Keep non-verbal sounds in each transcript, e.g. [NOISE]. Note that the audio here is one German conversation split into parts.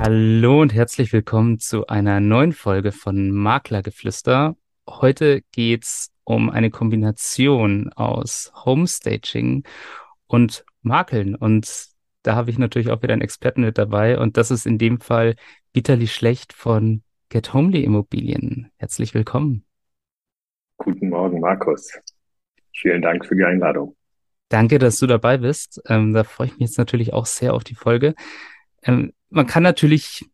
Hallo und herzlich willkommen zu einer neuen Folge von Maklergeflüster. Heute geht's um eine Kombination aus Homestaging und Makeln. Und da habe ich natürlich auch wieder einen Experten mit dabei. Und das ist in dem Fall Vitali Schlecht von Get Homely Immobilien. Herzlich willkommen. Guten Morgen, Markus. Vielen Dank für die Einladung. Danke, dass du dabei bist. Ähm, da freue ich mich jetzt natürlich auch sehr auf die Folge. Ähm, man kann natürlich,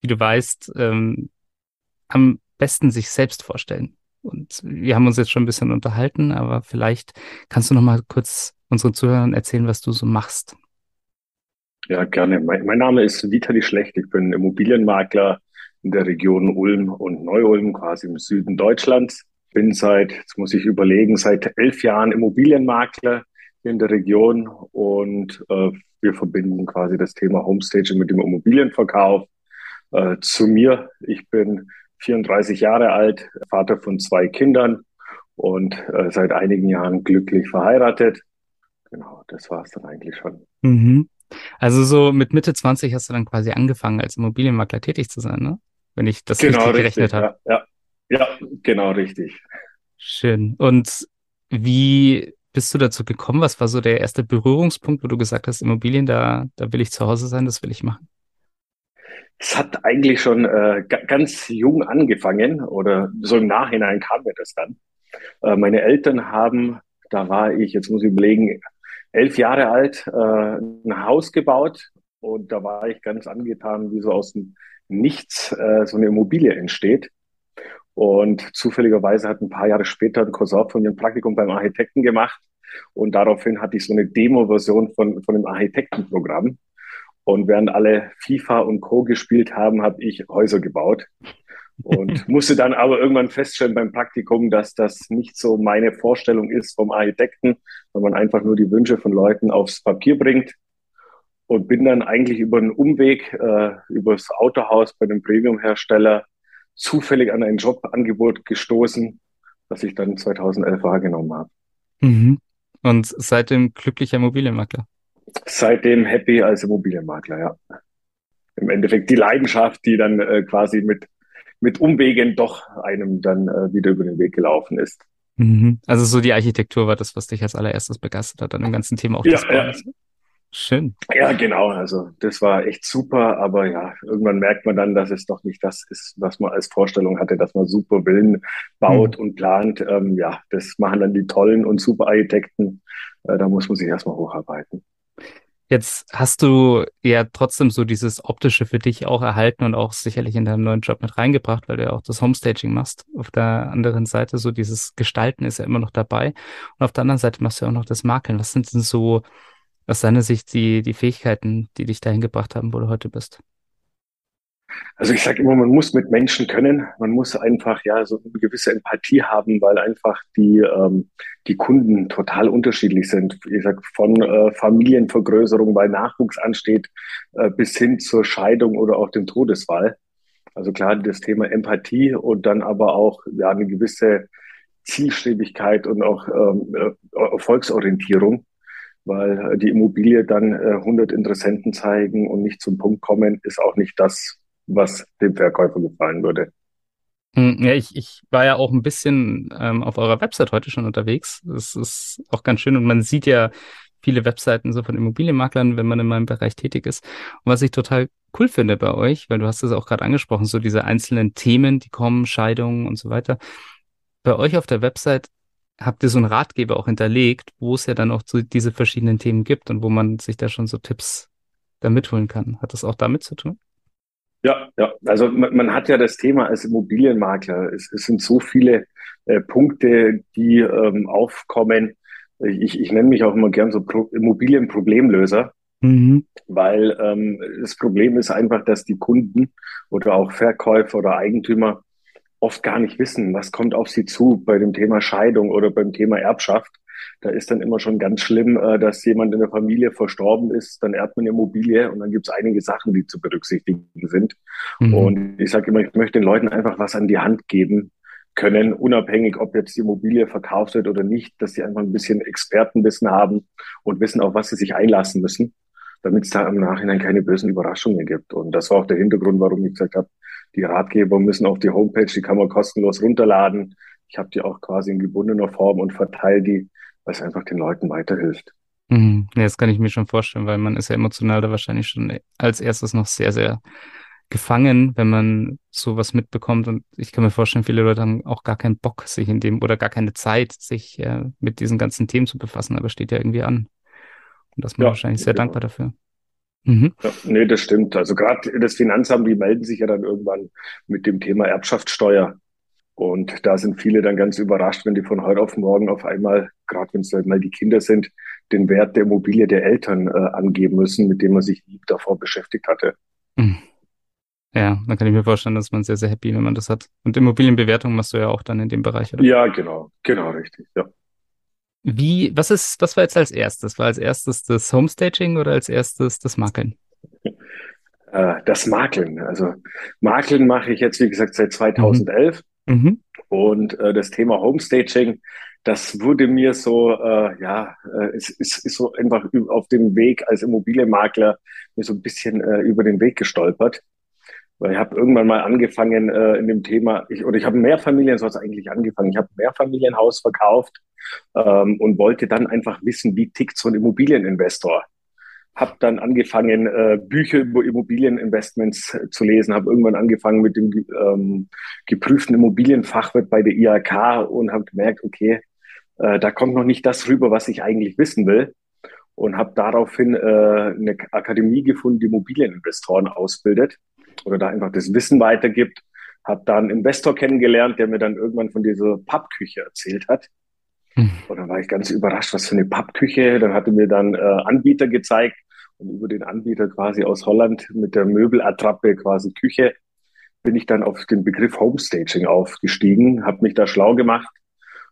wie du weißt, ähm, am besten sich selbst vorstellen. Und wir haben uns jetzt schon ein bisschen unterhalten, aber vielleicht kannst du noch mal kurz unseren Zuhörern erzählen, was du so machst. Ja, gerne. Mein, mein Name ist Vitali Schlecht. Ich bin Immobilienmakler in der Region Ulm und Neu-Ulm, quasi im Süden Deutschlands. Bin seit, jetzt muss ich überlegen, seit elf Jahren Immobilienmakler in der Region und äh, wir verbinden quasi das Thema Homestaging mit dem Immobilienverkauf. Äh, zu mir, ich bin 34 Jahre alt, Vater von zwei Kindern und äh, seit einigen Jahren glücklich verheiratet. Genau, das war es dann eigentlich schon. Mhm. Also so mit Mitte 20 hast du dann quasi angefangen, als Immobilienmakler tätig zu sein, ne? Wenn ich das genau, richtig gerechnet habe. Ja, ja, ja, genau richtig. Schön. Und wie bist du dazu gekommen? Was war so der erste Berührungspunkt, wo du gesagt hast, Immobilien, da, da will ich zu Hause sein, das will ich machen? Es hat eigentlich schon äh, ganz jung angefangen oder so im Nachhinein kam mir das dann. Äh, meine Eltern haben, da war ich, jetzt muss ich überlegen, elf Jahre alt, äh, ein Haus gebaut und da war ich ganz angetan, wie so aus dem Nichts äh, so eine Immobilie entsteht. Und zufälligerweise hat ein paar Jahre später ein Cousin von mir ein Praktikum beim Architekten gemacht. Und daraufhin hatte ich so eine Demo-Version von, von dem Architektenprogramm. Und während alle FIFA und Co. gespielt haben, habe ich Häuser gebaut. Und [LAUGHS] musste dann aber irgendwann feststellen beim Praktikum, dass das nicht so meine Vorstellung ist vom Architekten, wenn man einfach nur die Wünsche von Leuten aufs Papier bringt. Und bin dann eigentlich über einen Umweg, äh, übers Autohaus bei dem Premium-Hersteller zufällig an ein Jobangebot gestoßen, das ich dann 2011 wahrgenommen habe. Mhm. Und seitdem glücklicher Immobilienmakler? Seitdem happy als Immobilienmakler, ja. Im Endeffekt die Leidenschaft, die dann äh, quasi mit, mit Umwegen doch einem dann äh, wieder über den Weg gelaufen ist. Mhm. Also so die Architektur war das, was dich als allererstes begeistert hat, an dem ganzen Thema auch ja, das ja. Schön. Ja, genau. Also das war echt super, aber ja, irgendwann merkt man dann, dass es doch nicht das ist, was man als Vorstellung hatte, dass man super Villen baut mhm. und plant. Ähm, ja, das machen dann die tollen und super Architekten. Äh, da muss man sich erstmal hocharbeiten. Jetzt hast du ja trotzdem so dieses Optische für dich auch erhalten und auch sicherlich in deinem neuen Job mit reingebracht, weil du ja auch das Homestaging machst. Auf der anderen Seite so dieses Gestalten ist ja immer noch dabei. Und auf der anderen Seite machst du ja auch noch das Makeln. Was sind denn so aus deiner Sicht die, die Fähigkeiten, die dich dahin gebracht haben, wo du heute bist? Also ich sage immer, man muss mit Menschen können, man muss einfach ja so eine gewisse Empathie haben, weil einfach die ähm, die Kunden total unterschiedlich sind. Ich sag von äh, Familienvergrößerung, weil Nachwuchs ansteht, äh, bis hin zur Scheidung oder auch dem Todesfall. Also klar, das Thema Empathie und dann aber auch ja eine gewisse Zielstrebigkeit und auch ähm, äh, Erfolgsorientierung weil die Immobilie dann äh, 100 Interessenten zeigen und nicht zum Punkt kommen, ist auch nicht das, was dem Verkäufer gefallen würde. Hm, ja, ich, ich war ja auch ein bisschen ähm, auf eurer Website heute schon unterwegs. Das ist auch ganz schön und man sieht ja viele Webseiten so von Immobilienmaklern, wenn man in meinem Bereich tätig ist. Und was ich total cool finde bei euch, weil du hast es auch gerade angesprochen, so diese einzelnen Themen, die kommen, Scheidungen und so weiter. Bei euch auf der Website habt ihr so einen Ratgeber auch hinterlegt, wo es ja dann auch so diese verschiedenen Themen gibt und wo man sich da schon so Tipps da mitholen kann. Hat das auch damit zu tun? Ja, ja. Also man, man hat ja das Thema als Immobilienmakler. Es, es sind so viele äh, Punkte, die ähm, aufkommen. Ich, ich nenne mich auch immer gern so Pro Immobilienproblemlöser. Mhm. Weil ähm, das Problem ist einfach, dass die Kunden oder auch Verkäufer oder Eigentümer oft gar nicht wissen, was kommt auf sie zu bei dem Thema Scheidung oder beim Thema Erbschaft. Da ist dann immer schon ganz schlimm, äh, dass jemand in der Familie verstorben ist, dann erbt man Immobilie und dann gibt es einige Sachen, die zu berücksichtigen sind. Mhm. Und ich sage immer, ich möchte den Leuten einfach was an die Hand geben können, unabhängig, ob jetzt die Immobilie verkauft wird oder nicht, dass sie einfach ein bisschen Expertenwissen haben und wissen, auf was sie sich einlassen müssen. damit es da im Nachhinein keine bösen Überraschungen gibt. Und das war auch der Hintergrund, warum ich gesagt habe, die Ratgeber müssen auf die Homepage, die kann man kostenlos runterladen. Ich habe die auch quasi in gebundener Form und verteile die, weil es einfach den Leuten weiterhilft. Mhm. Ja, das kann ich mir schon vorstellen, weil man ist ja emotional da wahrscheinlich schon als erstes noch sehr, sehr gefangen, wenn man sowas mitbekommt. Und ich kann mir vorstellen, viele Leute haben auch gar keinen Bock, sich in dem oder gar keine Zeit, sich äh, mit diesen ganzen Themen zu befassen, aber steht ja irgendwie an. Und das ist man ja, wahrscheinlich sehr genau. dankbar dafür. Mhm. Ja, nee, das stimmt. Also gerade das Finanzamt, die melden sich ja dann irgendwann mit dem Thema Erbschaftssteuer. Und da sind viele dann ganz überrascht, wenn die von heute auf morgen auf einmal, gerade wenn es halt mal die Kinder sind, den Wert der Immobilie der Eltern äh, angeben müssen, mit dem man sich lieb davor beschäftigt hatte. Mhm. Ja, dann kann ich mir vorstellen, dass man sehr, sehr happy, wenn man das hat. Und Immobilienbewertung machst du ja auch dann in dem Bereich, oder? Ja, genau, genau, richtig, ja. Wie, was ist, was war jetzt als erstes? War als erstes das Homestaging oder als erstes das Makeln? Äh, das Makeln. Also Makeln mache ich jetzt, wie gesagt, seit 2011. Mhm. Mhm. Und äh, das Thema Homestaging, das wurde mir so, äh, ja, äh, es ist, ist so einfach auf dem Weg als Immobilienmakler mir so ein bisschen äh, über den Weg gestolpert. Weil ich habe irgendwann mal angefangen äh, in dem Thema, ich, oder ich habe ein Mehrfamilienhaus eigentlich angefangen. Ich habe ein Mehrfamilienhaus verkauft ähm, und wollte dann einfach wissen, wie tickt so ein Immobilieninvestor. Habe dann angefangen, äh, Bücher über Immobilieninvestments äh, zu lesen, habe irgendwann angefangen mit dem ähm, geprüften Immobilienfachwirt bei der IHK und habe gemerkt, okay, äh, da kommt noch nicht das rüber, was ich eigentlich wissen will und habe daraufhin äh, eine Akademie gefunden, die Immobilieninvestoren ausbildet oder da einfach das Wissen weitergibt. Habe da einen Investor kennengelernt, der mir dann irgendwann von dieser Pappküche erzählt hat. Mhm. Und dann war ich ganz überrascht, was für eine Pappküche. Dann hatte mir dann äh, Anbieter gezeigt und über den Anbieter quasi aus Holland mit der Möbelattrappe quasi Küche bin ich dann auf den Begriff Homestaging aufgestiegen, habe mich da schlau gemacht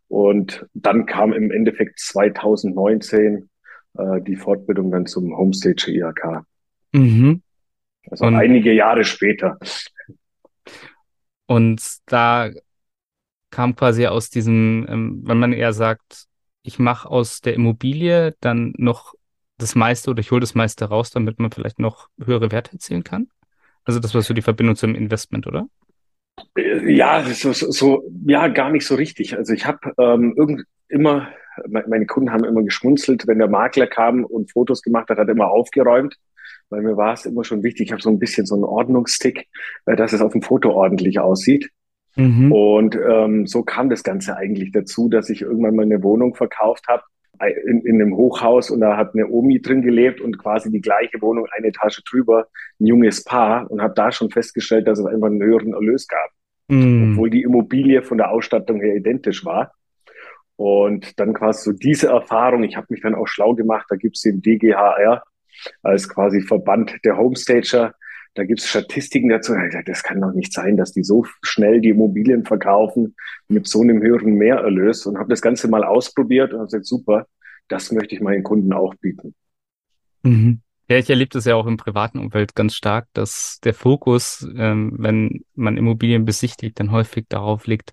und dann kam im Endeffekt 2019 äh, die Fortbildung dann zum Homestager IHK. Mhm. Also und, einige Jahre später. Und da kam quasi aus diesem, ähm, wenn man eher sagt, ich mache aus der Immobilie dann noch das meiste oder ich hole das meiste raus, damit man vielleicht noch höhere Werte erzielen kann? Also das war so die Verbindung zum Investment, oder? Äh, ja, so, so ja, gar nicht so richtig. Also ich habe ähm, irgend immer, meine Kunden haben immer geschmunzelt, wenn der Makler kam und Fotos gemacht hat, hat er immer aufgeräumt weil mir war es immer schon wichtig, ich habe so ein bisschen so einen Ordnungstick, äh, dass es auf dem Foto ordentlich aussieht. Mhm. Und ähm, so kam das Ganze eigentlich dazu, dass ich irgendwann mal eine Wohnung verkauft habe in, in einem Hochhaus und da hat eine Omi drin gelebt und quasi die gleiche Wohnung eine Etage drüber, ein junges Paar und habe da schon festgestellt, dass es einfach einen höheren Erlös gab, mhm. obwohl die Immobilie von der Ausstattung her identisch war. Und dann quasi so diese Erfahrung, ich habe mich dann auch schlau gemacht, da gibt es den DGHR, als quasi Verband der Homestager. Da gibt es Statistiken dazu. Das kann doch nicht sein, dass die so schnell die Immobilien verkaufen mit so einem höheren Mehrerlös und habe das Ganze mal ausprobiert und habe gesagt, super, das möchte ich meinen Kunden auch bieten. Mhm. Ja, ich erlebe das ja auch im privaten Umfeld ganz stark, dass der Fokus, ähm, wenn man Immobilien besichtigt, dann häufig darauf liegt,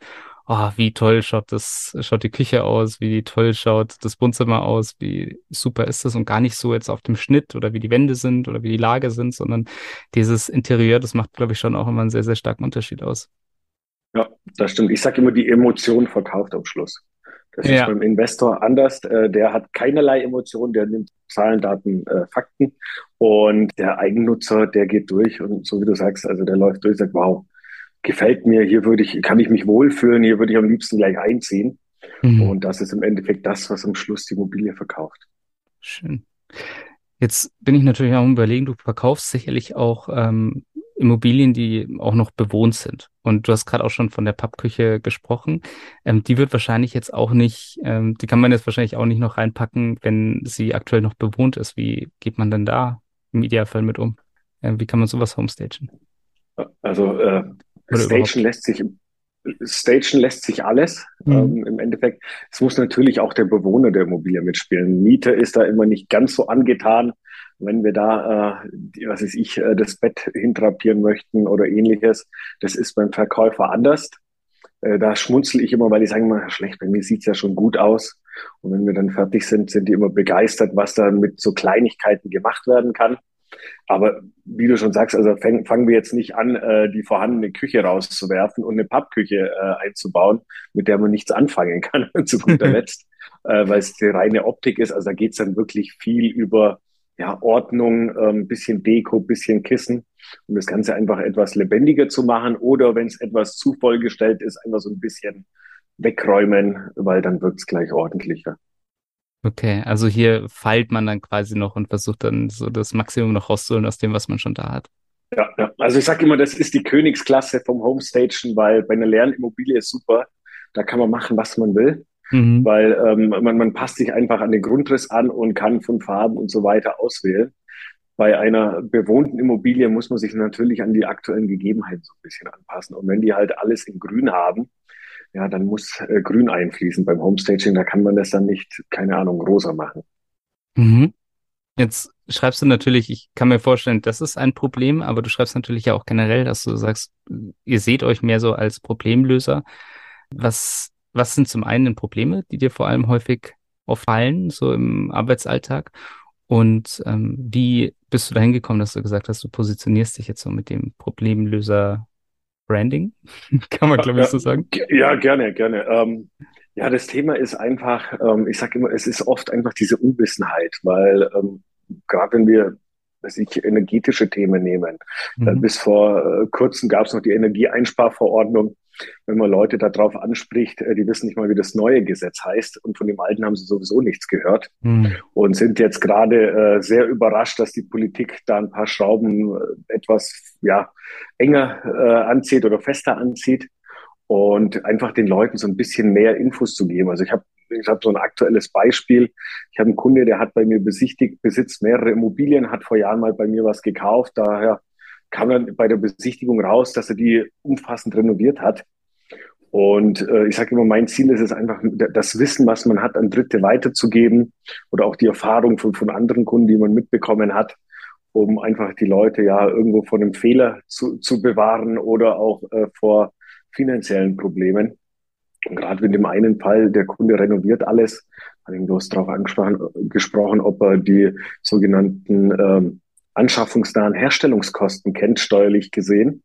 oh, wie toll schaut das, schaut die Küche aus, wie toll schaut das Wohnzimmer aus, wie super ist das und gar nicht so jetzt auf dem Schnitt oder wie die Wände sind oder wie die Lage sind, sondern dieses Interieur, das macht, glaube ich, schon auch immer einen sehr, sehr starken Unterschied aus. Ja, das stimmt. Ich sage immer, die Emotion verkauft am Schluss. Das ja. ist beim Investor anders. Äh, der hat keinerlei Emotionen, der nimmt Zahlen, Daten, äh, Fakten. Und der Eigennutzer, der geht durch und so wie du sagst, also der läuft durch, sagt, wow, gefällt mir, hier würde ich, kann ich mich wohlfühlen, hier würde ich am liebsten gleich einziehen. Mhm. Und das ist im Endeffekt das, was am Schluss die Immobilie verkauft. Schön. Jetzt bin ich natürlich auch überlegen, du verkaufst sicherlich auch ähm, Immobilien, die auch noch bewohnt sind. Und du hast gerade auch schon von der Pappküche gesprochen. Ähm, die wird wahrscheinlich jetzt auch nicht, ähm, die kann man jetzt wahrscheinlich auch nicht noch reinpacken, wenn sie aktuell noch bewohnt ist. Wie geht man denn da im Idealfall mit um? Ähm, wie kann man sowas homestagen? Also äh, Stagen lässt sich Stagen lässt sich alles mhm. ähm, im Endeffekt. Es muss natürlich auch der Bewohner der Immobilie mitspielen. Mieter ist da immer nicht ganz so angetan, wenn wir da, äh, was weiß ich, äh, das Bett hintrapieren möchten oder ähnliches. Das ist beim Verkäufer anders. Äh, da schmunzel ich immer, weil ich sage immer, schlecht, bei mir sieht's ja schon gut aus. Und wenn wir dann fertig sind, sind die immer begeistert, was da mit so Kleinigkeiten gemacht werden kann. Aber wie du schon sagst, also fang, fangen wir jetzt nicht an, äh, die vorhandene Küche rauszuwerfen und eine Pappküche äh, einzubauen, mit der man nichts anfangen [LAUGHS] kann, zu guter Letzt, äh, weil es die reine Optik ist. Also da geht's dann wirklich viel über ja, Ordnung, ähm, bisschen Deko, bisschen Kissen, um das Ganze einfach etwas lebendiger zu machen. Oder wenn es etwas zu vollgestellt ist, einfach so ein bisschen wegräumen, weil dann wird's gleich ordentlicher. Okay, also hier feilt man dann quasi noch und versucht dann so das Maximum noch rauszuholen aus dem, was man schon da hat. Ja, ja. also ich sage immer, das ist die Königsklasse vom Homestagen, weil bei einer leeren Immobilie ist super, da kann man machen, was man will, mhm. weil ähm, man, man passt sich einfach an den Grundriss an und kann von Farben und so weiter auswählen. Bei einer bewohnten Immobilie muss man sich natürlich an die aktuellen Gegebenheiten so ein bisschen anpassen. Und wenn die halt alles in Grün haben, ja, dann muss äh, Grün einfließen beim Homestaging. Da kann man das dann nicht, keine Ahnung, rosa machen. Mhm. Jetzt schreibst du natürlich, ich kann mir vorstellen, das ist ein Problem, aber du schreibst natürlich ja auch generell, dass du sagst, ihr seht euch mehr so als Problemlöser. Was, was sind zum einen Probleme, die dir vor allem häufig auffallen, so im Arbeitsalltag? Und ähm, wie bist du dahin gekommen, dass du gesagt hast, du positionierst dich jetzt so mit dem Problemlöser Branding, [LAUGHS] kann man, glaube ich, so sagen. Ja, gerne, gerne. Ähm, ja, das Thema ist einfach, ähm, ich sage immer, es ist oft einfach diese Unwissenheit, weil ähm, gerade wenn wir dass ich energetische Themen nehmen. Mhm. Bis vor äh, kurzem gab es noch die Energieeinsparverordnung wenn man Leute darauf anspricht, äh, die wissen nicht mal, wie das neue Gesetz heißt und von dem alten haben sie sowieso nichts gehört mhm. und sind jetzt gerade äh, sehr überrascht, dass die Politik da ein paar Schrauben äh, etwas ja, enger äh, anzieht oder fester anzieht und einfach den Leuten so ein bisschen mehr Infos zu geben. Also ich habe ich habe so ein aktuelles Beispiel. Ich habe einen Kunde, der hat bei mir besichtigt, besitzt mehrere Immobilien, hat vor Jahren mal bei mir was gekauft. Daher kam dann bei der Besichtigung raus, dass er die umfassend renoviert hat. Und äh, ich sage immer, mein Ziel ist es einfach, das Wissen, was man hat, an Dritte weiterzugeben oder auch die Erfahrung von, von anderen Kunden, die man mitbekommen hat, um einfach die Leute ja irgendwo vor einem Fehler zu, zu bewahren oder auch äh, vor finanziellen Problemen. Und gerade in dem einen Fall, der Kunde renoviert alles, habe ich bloß darauf angesprochen, gesprochen, ob er die sogenannten ähm, anschaffungsnahen Herstellungskosten kennt, steuerlich gesehen.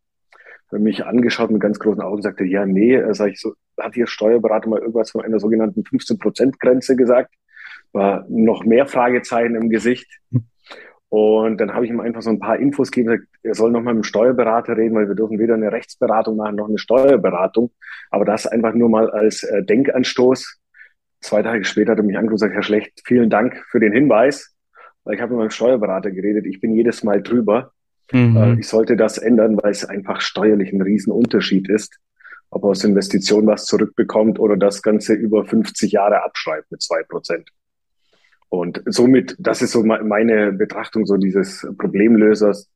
Hat mich angeschaut mit ganz großen Augen, sagte, ja, nee, sag ich so, hat Ihr Steuerberater mal irgendwas von einer sogenannten 15-Prozent-Grenze gesagt? War noch mehr Fragezeichen im Gesicht. Und dann habe ich ihm einfach so ein paar Infos gegeben, er soll nochmal mit dem Steuerberater reden, weil wir dürfen weder eine Rechtsberatung machen noch eine Steuerberatung. Aber das einfach nur mal als äh, Denkanstoß. Zwei Tage später hat er mich angerufen und gesagt, Herr Schlecht, vielen Dank für den Hinweis weil ich habe mit meinem Steuerberater geredet, ich bin jedes Mal drüber. Mhm. Äh, ich sollte das ändern, weil es einfach steuerlich ein Riesenunterschied ist, ob er aus Investitionen was zurückbekommt oder das Ganze über 50 Jahre abschreibt mit zwei Prozent. Und somit, das ist so meine Betrachtung so dieses Problemlösers,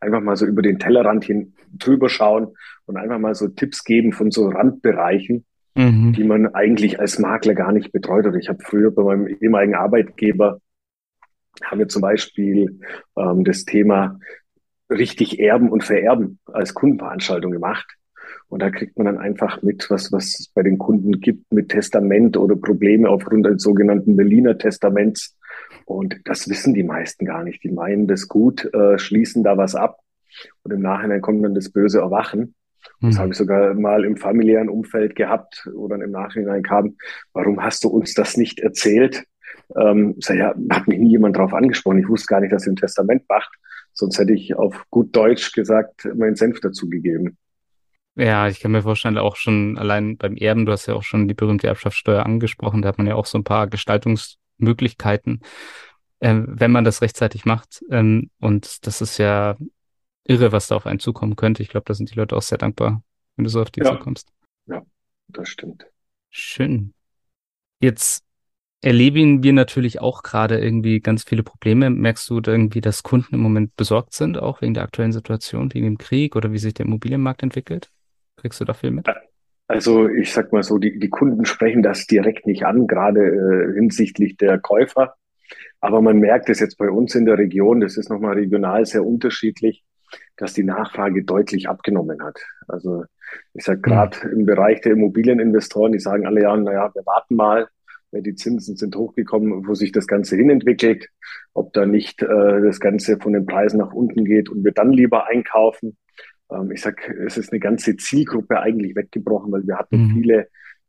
einfach mal so über den Tellerrand hin drüber schauen und einfach mal so Tipps geben von so Randbereichen, mhm. die man eigentlich als Makler gar nicht betreut. Oder ich habe früher bei meinem ehemaligen Arbeitgeber haben wir zum Beispiel ähm, das Thema richtig erben und vererben als Kundenveranstaltung gemacht. Und da kriegt man dann einfach mit, was, was es bei den Kunden gibt mit Testament oder Probleme aufgrund des sogenannten Berliner Testaments. Und das wissen die meisten gar nicht. Die meinen das gut, äh, schließen da was ab. Und im Nachhinein kommt dann das böse Erwachen. Das mhm. habe ich sogar mal im familiären Umfeld gehabt, wo dann im Nachhinein kam, warum hast du uns das nicht erzählt? Ähm, sag, ja, hat mich nie jemand drauf angesprochen. Ich wusste gar nicht, dass ihr ein Testament macht. Sonst hätte ich auf gut Deutsch gesagt, meinen Senf dazu gegeben. Ja, ich kann mir vorstellen, auch schon allein beim Erben, du hast ja auch schon die berühmte Erbschaftssteuer angesprochen, da hat man ja auch so ein paar Gestaltungsmöglichkeiten, äh, wenn man das rechtzeitig macht. Ähm, und das ist ja irre, was da auf einen zukommen könnte. Ich glaube, da sind die Leute auch sehr dankbar, wenn du so auf die ja. zukommst. Ja, das stimmt. Schön. Jetzt erleben wir natürlich auch gerade irgendwie ganz viele Probleme. Merkst du irgendwie, dass Kunden im Moment besorgt sind, auch wegen der aktuellen Situation, wegen dem Krieg oder wie sich der Immobilienmarkt entwickelt? Kriegst du da viel mit? Also ich sag mal so, die, die Kunden sprechen das direkt nicht an, gerade äh, hinsichtlich der Käufer. Aber man merkt es jetzt bei uns in der Region, das ist nochmal regional sehr unterschiedlich, dass die Nachfrage deutlich abgenommen hat. Also ich sage gerade mhm. im Bereich der Immobilieninvestoren, die sagen alle ja, naja, wir warten mal, die Zinsen sind hochgekommen, wo sich das Ganze hinentwickelt, ob da nicht äh, das Ganze von den Preisen nach unten geht und wir dann lieber einkaufen. Ähm, ich sag, es ist eine ganze Zielgruppe eigentlich weggebrochen, weil wir hatten mhm. viele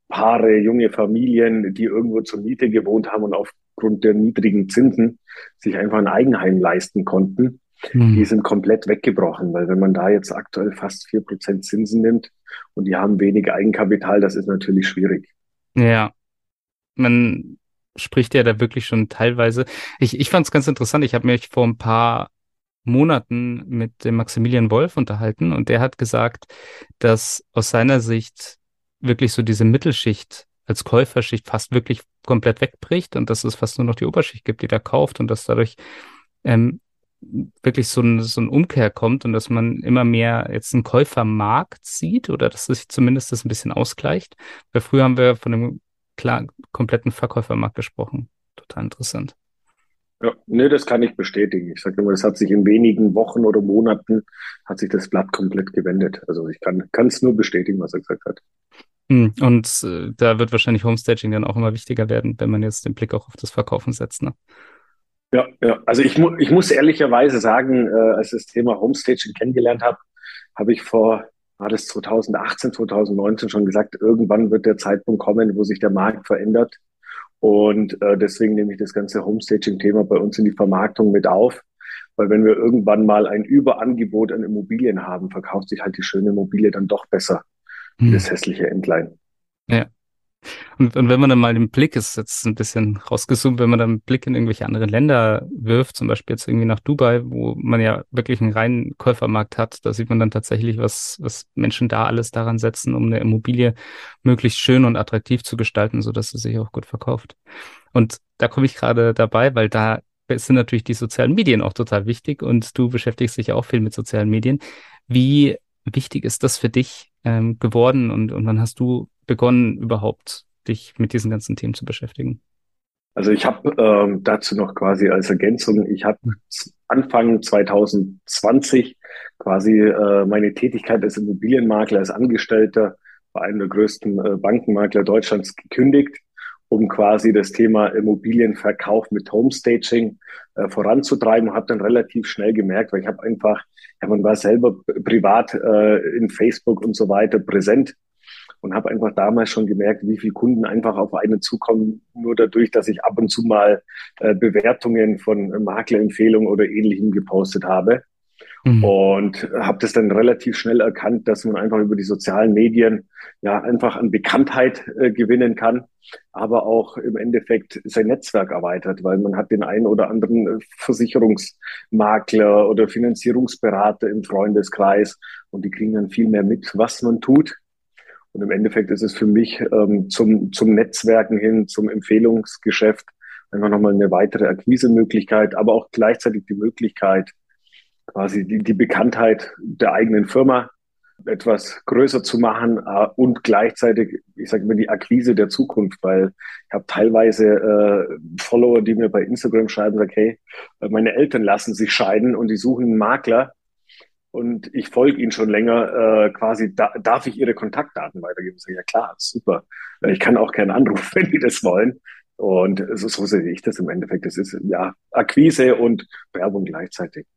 Paare, junge Familien, die irgendwo zur Miete gewohnt haben und aufgrund der niedrigen Zinsen sich einfach ein Eigenheim leisten konnten. Mhm. Die sind komplett weggebrochen, weil wenn man da jetzt aktuell fast vier Prozent Zinsen nimmt und die haben wenig Eigenkapital, das ist natürlich schwierig. Ja, man spricht ja da wirklich schon teilweise. Ich, ich fand es ganz interessant. Ich habe mich vor ein paar Monaten mit dem Maximilian Wolf unterhalten und der hat gesagt, dass aus seiner Sicht wirklich so diese Mittelschicht als Käuferschicht fast wirklich komplett wegbricht und dass es fast nur noch die Oberschicht gibt, die da kauft und dass dadurch ähm, wirklich so ein, so ein Umkehr kommt und dass man immer mehr jetzt einen Käufermarkt sieht oder dass sich zumindest das ein bisschen ausgleicht. Weil früher haben wir von dem klar kompletten Verkäufermarkt gesprochen. Total interessant. Ja, nee, das kann ich bestätigen. Ich sage immer, das hat sich in wenigen Wochen oder Monaten hat sich das Blatt komplett gewendet. Also ich kann es nur bestätigen, was er gesagt hat. Hm, und äh, da wird wahrscheinlich Homestaging dann auch immer wichtiger werden, wenn man jetzt den Blick auch auf das Verkaufen setzt. Ne? Ja, ja. Also ich, mu ich muss ehrlicherweise sagen, äh, als ich das Thema Homestaging kennengelernt habe, habe ich vor war das 2018, 2019 schon gesagt, irgendwann wird der Zeitpunkt kommen, wo sich der Markt verändert. Und äh, deswegen nehme ich das ganze Homestaging-Thema bei uns in die Vermarktung mit auf. Weil wenn wir irgendwann mal ein Überangebot an Immobilien haben, verkauft sich halt die schöne Immobilie dann doch besser, hm. das hässliche Entlein. Ja. Und, und wenn man dann mal den Blick, ist jetzt ein bisschen rausgezoomt, wenn man dann einen Blick in irgendwelche anderen Länder wirft, zum Beispiel jetzt irgendwie nach Dubai, wo man ja wirklich einen reinen Käufermarkt hat, da sieht man dann tatsächlich, was, was Menschen da alles daran setzen, um eine Immobilie möglichst schön und attraktiv zu gestalten, so dass sie sich auch gut verkauft. Und da komme ich gerade dabei, weil da sind natürlich die sozialen Medien auch total wichtig und du beschäftigst dich ja auch viel mit sozialen Medien. Wie wichtig ist das für dich ähm, geworden und, und wann hast du begonnen, überhaupt dich mit diesen ganzen Themen zu beschäftigen? Also ich habe ähm, dazu noch quasi als Ergänzung, ich habe Anfang 2020 quasi äh, meine Tätigkeit als Immobilienmakler, als Angestellter bei einem der größten äh, Bankenmakler Deutschlands gekündigt, um quasi das Thema Immobilienverkauf mit Homestaging äh, voranzutreiben und habe dann relativ schnell gemerkt, weil ich habe einfach, ja, man war selber privat äh, in Facebook und so weiter präsent und habe einfach damals schon gemerkt, wie viele Kunden einfach auf einen zukommen, nur dadurch, dass ich ab und zu mal äh, Bewertungen von Maklerempfehlungen oder ähnlichem gepostet habe. Mhm. Und habe das dann relativ schnell erkannt, dass man einfach über die sozialen Medien ja einfach an Bekanntheit äh, gewinnen kann, aber auch im Endeffekt sein Netzwerk erweitert, weil man hat den einen oder anderen äh, Versicherungsmakler oder Finanzierungsberater im Freundeskreis und die kriegen dann viel mehr mit, was man tut und im Endeffekt ist es für mich ähm, zum, zum Netzwerken hin, zum Empfehlungsgeschäft einfach nochmal eine weitere Akquisemöglichkeit, aber auch gleichzeitig die Möglichkeit, quasi die, die Bekanntheit der eigenen Firma etwas größer zu machen äh, und gleichzeitig, ich sage immer, die Akquise der Zukunft, weil ich habe teilweise äh, Follower, die mir bei Instagram schreiben, sagen, hey, meine Eltern lassen sich scheiden und die suchen einen Makler und ich folge Ihnen schon länger, äh, quasi, da, darf ich Ihre Kontaktdaten weitergeben? Ich sage, ja klar, super. Ich kann auch keinen Anruf, [LAUGHS] wenn die das wollen. Und so, so sehe ich das im Endeffekt. Das ist ja Akquise und Werbung gleichzeitig.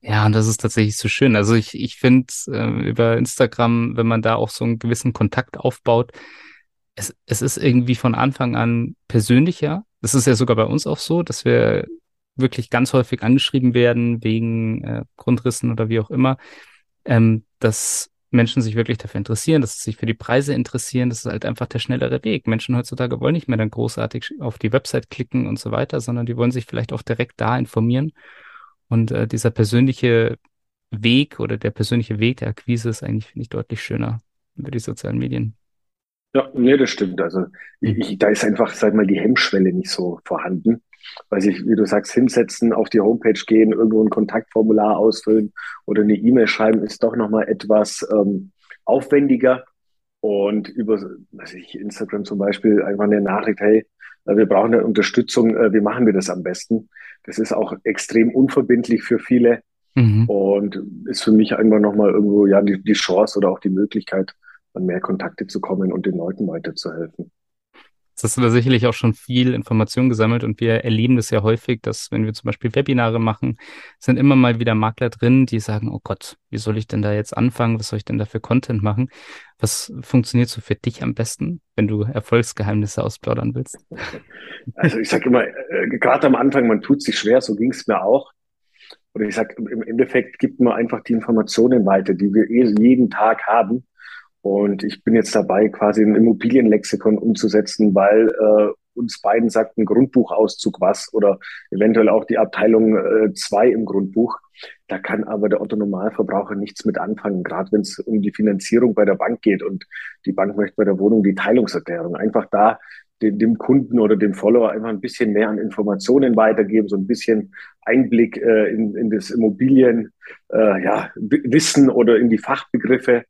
Ja, und das ist tatsächlich so schön. Also ich, ich finde äh, über Instagram, wenn man da auch so einen gewissen Kontakt aufbaut, es, es ist irgendwie von Anfang an persönlicher. Das ist ja sogar bei uns auch so, dass wir wirklich ganz häufig angeschrieben werden wegen äh, Grundrissen oder wie auch immer, ähm, dass Menschen sich wirklich dafür interessieren, dass sie sich für die Preise interessieren. Das ist halt einfach der schnellere Weg. Menschen heutzutage wollen nicht mehr dann großartig auf die Website klicken und so weiter, sondern die wollen sich vielleicht auch direkt da informieren. Und äh, dieser persönliche Weg oder der persönliche Weg der Akquise ist eigentlich, finde ich, deutlich schöner über die sozialen Medien. Ja, nee, das stimmt. Also ich, da ist einfach, sag mal, die Hemmschwelle nicht so vorhanden weiß ich, wie du sagst, hinsetzen, auf die Homepage gehen, irgendwo ein Kontaktformular ausfüllen oder eine E-Mail schreiben, ist doch nochmal etwas ähm, aufwendiger. Und über, weiß ich, Instagram zum Beispiel einfach eine Nachricht, hey, äh, wir brauchen eine Unterstützung, äh, wie machen wir das am besten? Das ist auch extrem unverbindlich für viele. Mhm. Und ist für mich einfach nochmal irgendwo ja die, die Chance oder auch die Möglichkeit, an mehr Kontakte zu kommen und den Leuten weiterzuhelfen. Jetzt hast du da sicherlich auch schon viel Information gesammelt und wir erleben das ja häufig, dass wenn wir zum Beispiel Webinare machen, sind immer mal wieder Makler drin, die sagen, oh Gott, wie soll ich denn da jetzt anfangen? Was soll ich denn da für Content machen? Was funktioniert so für dich am besten, wenn du Erfolgsgeheimnisse ausplaudern willst? Also ich sage immer, äh, gerade am Anfang, man tut sich schwer, so ging es mir auch. Oder ich sage, im Endeffekt gibt man einfach die Informationen weiter, die wir eh jeden Tag haben. Und ich bin jetzt dabei, quasi ein Immobilienlexikon umzusetzen, weil äh, uns beiden sagt ein Grundbuchauszug was oder eventuell auch die Abteilung 2 äh, im Grundbuch. Da kann aber der Otto-Normalverbraucher nichts mit anfangen, gerade wenn es um die Finanzierung bei der Bank geht und die Bank möchte bei der Wohnung die Teilungserklärung. Einfach da dem, dem Kunden oder dem Follower einfach ein bisschen mehr an Informationen weitergeben, so ein bisschen Einblick äh, in, in das Immobilien, äh, ja, Wissen oder in die Fachbegriffe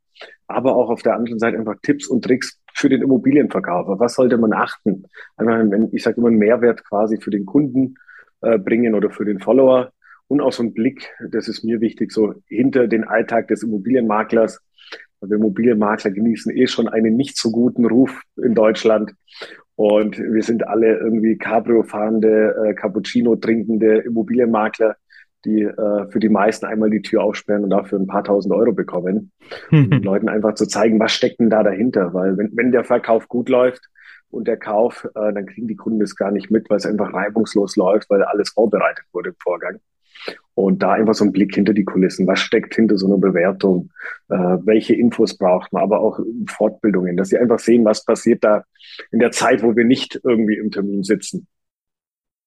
aber auch auf der anderen Seite einfach Tipps und Tricks für den Immobilienverkäufer. Was sollte man achten? Einmal, ich sage immer, einen Mehrwert quasi für den Kunden äh, bringen oder für den Follower und auch so ein Blick, das ist mir wichtig, so hinter den Alltag des Immobilienmaklers. Wir Immobilienmakler genießen eh schon einen nicht so guten Ruf in Deutschland. Und wir sind alle irgendwie Cabrio fahrende, äh, Cappuccino trinkende Immobilienmakler, die äh, für die meisten einmal die Tür aufsperren und dafür ein paar tausend Euro bekommen. [LAUGHS] um den Leuten einfach zu zeigen, was steckt denn da dahinter? Weil wenn, wenn der Verkauf gut läuft und der Kauf, äh, dann kriegen die Kunden das gar nicht mit, weil es einfach reibungslos läuft, weil alles vorbereitet wurde im Vorgang. Und da einfach so ein Blick hinter die Kulissen. Was steckt hinter so einer Bewertung? Äh, welche Infos braucht man? Aber auch Fortbildungen, dass sie einfach sehen, was passiert da in der Zeit, wo wir nicht irgendwie im Termin sitzen.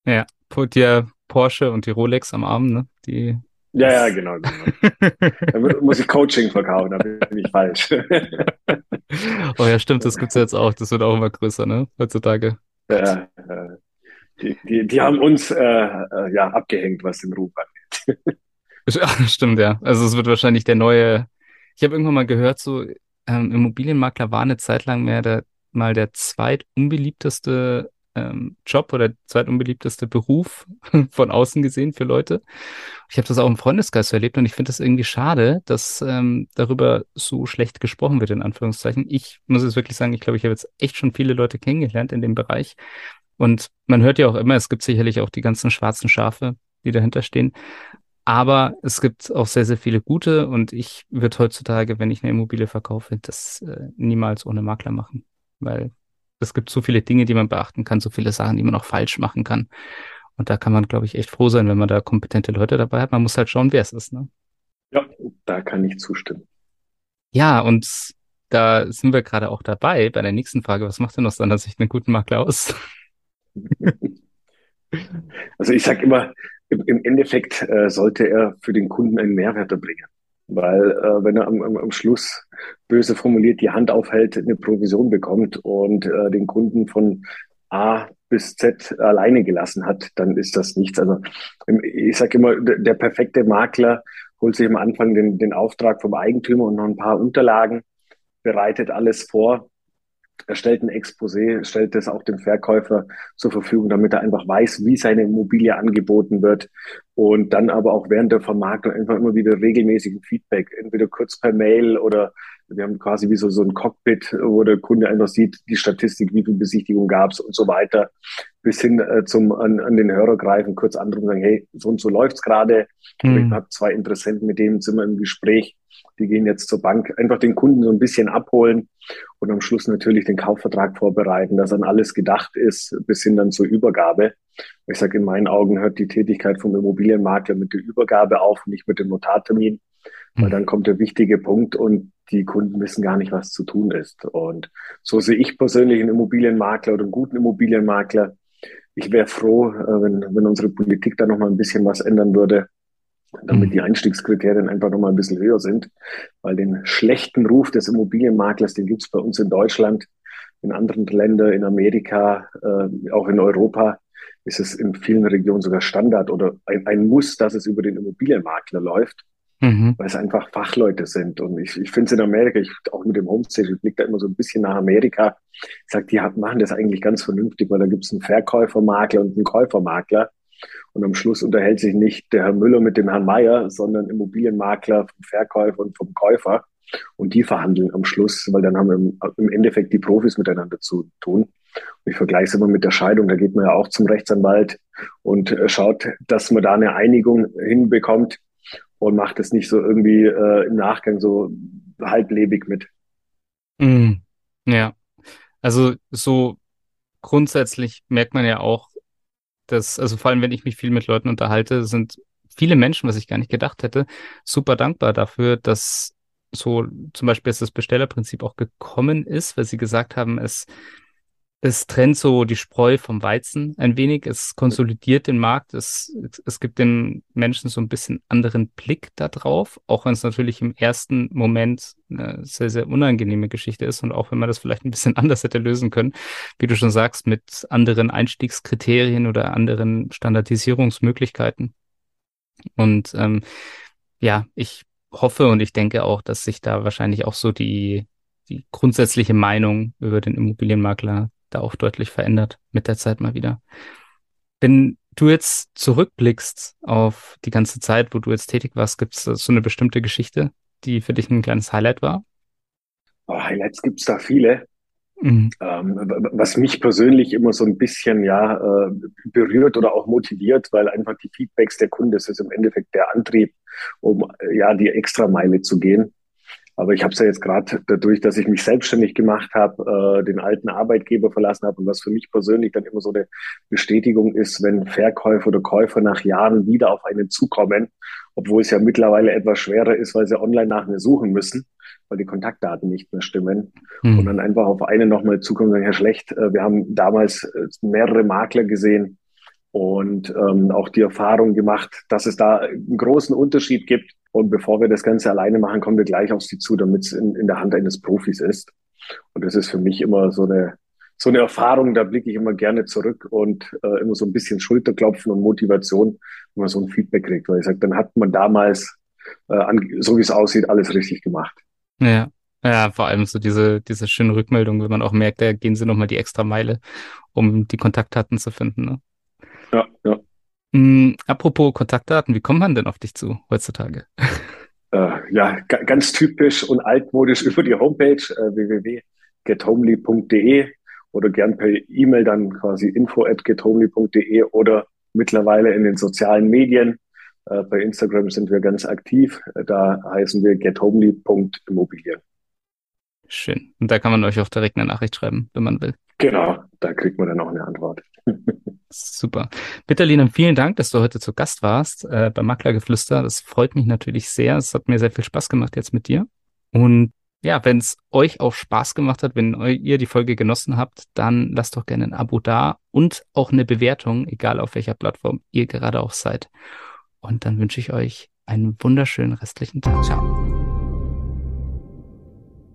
Ja, put dir Porsche und die Rolex am Arm, ne? Die ja, ja, genau. genau. [LAUGHS] da muss ich Coaching verkaufen, da bin ich falsch. oh ja, stimmt, das gibt's jetzt auch. Das wird auch immer größer, ne? Heutzutage. Ja, die, die, die haben uns äh, äh, ja abgehängt, was den Ruf angeht. Stimmt, ja. Also es wird wahrscheinlich der neue. Ich habe irgendwann mal gehört, so ähm, Immobilienmakler war eine Zeit lang mehr der mal der zweitunbeliebteste ähm, Job oder zweitunbeliebteste Beruf [LAUGHS] von außen gesehen für Leute. Ich habe das auch im Freundeskreis erlebt und ich finde das irgendwie schade, dass ähm, darüber so schlecht gesprochen wird, in Anführungszeichen. Ich muss jetzt wirklich sagen, ich glaube, ich habe jetzt echt schon viele Leute kennengelernt in dem Bereich. Und man hört ja auch immer, es gibt sicherlich auch die ganzen schwarzen Schafe, die dahinter stehen. Aber es gibt auch sehr, sehr viele gute und ich würde heutzutage, wenn ich eine Immobilie verkaufe, das äh, niemals ohne Makler machen, weil es gibt so viele Dinge, die man beachten kann, so viele Sachen, die man auch falsch machen kann. Und da kann man, glaube ich, echt froh sein, wenn man da kompetente Leute dabei hat. Man muss halt schauen, wer es ist. Ne? Ja, da kann ich zustimmen. Ja, und da sind wir gerade auch dabei bei der nächsten Frage. Was macht denn aus deiner Sicht einen guten Makler aus? [LAUGHS] Also ich sage immer, im Endeffekt äh, sollte er für den Kunden einen Mehrwert erbringen. Weil äh, wenn er am, am, am Schluss böse formuliert die Hand aufhält, eine Provision bekommt und äh, den Kunden von A bis Z alleine gelassen hat, dann ist das nichts. Also ich sage immer, der, der perfekte Makler holt sich am Anfang den, den Auftrag vom Eigentümer und noch ein paar Unterlagen, bereitet alles vor erstellt ein Exposé, stellt das auch dem Verkäufer zur Verfügung, damit er einfach weiß, wie seine Immobilie angeboten wird. Und dann aber auch während der Vermarktung einfach immer wieder regelmäßigen Feedback, entweder kurz per Mail oder wir haben quasi wie so, so ein Cockpit, wo der Kunde einfach sieht, die Statistik, wie viel Besichtigung gab es und so weiter, bis hin äh, zum an, an den Hörer greifen, kurz anrufen und sagen, hey, so und so läuft's gerade. Mhm. Ich habe zwei Interessenten, mit denen sind wir im Gespräch die gehen jetzt zur Bank, einfach den Kunden so ein bisschen abholen und am Schluss natürlich den Kaufvertrag vorbereiten, dass an alles gedacht ist, bis hin dann zur Übergabe. Ich sage, in meinen Augen hört die Tätigkeit vom Immobilienmakler mit der Übergabe auf, nicht mit dem Notartermin, weil mhm. dann kommt der wichtige Punkt und die Kunden wissen gar nicht, was zu tun ist. Und so sehe ich persönlich einen Immobilienmakler oder einen guten Immobilienmakler. Ich wäre froh, äh, wenn, wenn unsere Politik da noch mal ein bisschen was ändern würde, damit mhm. die Einstiegskriterien einfach nochmal ein bisschen höher sind, weil den schlechten Ruf des Immobilienmaklers, den gibt's bei uns in Deutschland, in anderen Ländern, in Amerika, äh, auch in Europa, ist es in vielen Regionen sogar Standard oder ein, ein Muss, dass es über den Immobilienmakler läuft, mhm. weil es einfach Fachleute sind. Und ich, ich finde es in Amerika, ich auch mit dem Homestage, ich blicke da immer so ein bisschen nach Amerika. Ich sage, die machen das eigentlich ganz vernünftig, weil da gibt's einen Verkäufermakler und einen Käufermakler. Und am Schluss unterhält sich nicht der Herr Müller mit dem Herrn Meier, sondern Immobilienmakler vom Verkäufer und vom Käufer. Und die verhandeln am Schluss, weil dann haben wir im Endeffekt die Profis miteinander zu tun. Und ich vergleiche es immer mit der Scheidung. Da geht man ja auch zum Rechtsanwalt und schaut, dass man da eine Einigung hinbekommt und macht es nicht so irgendwie äh, im Nachgang so halblebig mit. Mm, ja, also so grundsätzlich merkt man ja auch, dass, also vor allem, wenn ich mich viel mit Leuten unterhalte, sind viele Menschen, was ich gar nicht gedacht hätte, super dankbar dafür, dass so zum Beispiel das Bestellerprinzip auch gekommen ist, weil sie gesagt haben, es es trennt so die Spreu vom Weizen ein wenig. Es konsolidiert den Markt. Es, es gibt den Menschen so ein bisschen anderen Blick da drauf, auch wenn es natürlich im ersten Moment eine sehr, sehr unangenehme Geschichte ist und auch wenn man das vielleicht ein bisschen [LAUGHS] anders hätte lösen können, wie du schon sagst, mit anderen Einstiegskriterien oder anderen Standardisierungsmöglichkeiten. Und ähm, ja, ich hoffe und ich denke auch, dass sich da wahrscheinlich auch so die, die grundsätzliche Meinung über den Immobilienmakler da auch deutlich verändert mit der Zeit mal wieder. Wenn du jetzt zurückblickst auf die ganze Zeit, wo du jetzt tätig warst, gibt es so eine bestimmte Geschichte, die für dich ein kleines Highlight war? Oh, Highlights gibt es da viele. Mhm. Ähm, was mich persönlich immer so ein bisschen ja äh, berührt oder auch motiviert, weil einfach die Feedbacks der Kunden, das ist im Endeffekt der Antrieb, um ja die Extrameile zu gehen. Aber ich habe es ja jetzt gerade dadurch, dass ich mich selbstständig gemacht habe, äh, den alten Arbeitgeber verlassen habe und was für mich persönlich dann immer so eine Bestätigung ist, wenn Verkäufer oder Käufer nach Jahren wieder auf einen zukommen, obwohl es ja mittlerweile etwas schwerer ist, weil sie online nach mir suchen müssen, weil die Kontaktdaten nicht mehr stimmen. Mhm. Und dann einfach auf einen nochmal zukommen und sagen, Herr Schlecht, äh, wir haben damals äh, mehrere Makler gesehen und ähm, auch die Erfahrung gemacht, dass es da einen großen Unterschied gibt und bevor wir das Ganze alleine machen, kommen wir gleich auf sie zu, damit es in, in der Hand eines Profis ist. Und das ist für mich immer so eine, so eine Erfahrung, da blicke ich immer gerne zurück und äh, immer so ein bisschen Schulterklopfen und Motivation, wenn man so ein Feedback kriegt. Weil ich sage, dann hat man damals, äh, so wie es aussieht, alles richtig gemacht. Ja. Ja, vor allem so diese, diese schöne Rückmeldung, wenn man auch merkt, da gehen sie nochmal die extra Meile, um die Kontaktdaten zu finden. Ne? Ja, ja. Mm, apropos Kontaktdaten, wie kommt man denn auf dich zu heutzutage? [LAUGHS] Äh, ja, ganz typisch und altmodisch über die Homepage äh, www.gethomely.de oder gern per E-Mail dann quasi info at gethomely.de oder mittlerweile in den sozialen Medien. Äh, bei Instagram sind wir ganz aktiv. Da heißen wir gethomely.immobilien. Schön. Und da kann man euch auch direkt eine Nachricht schreiben, wenn man will. Genau, da kriegt man dann auch eine Antwort. Super. Bitterlina, vielen Dank, dass du heute zu Gast warst äh, beim Maklergeflüster. Das freut mich natürlich sehr. Es hat mir sehr viel Spaß gemacht jetzt mit dir. Und ja, wenn es euch auch Spaß gemacht hat, wenn ihr die Folge genossen habt, dann lasst doch gerne ein Abo da und auch eine Bewertung, egal auf welcher Plattform ihr gerade auch seid. Und dann wünsche ich euch einen wunderschönen restlichen Tag. Ciao.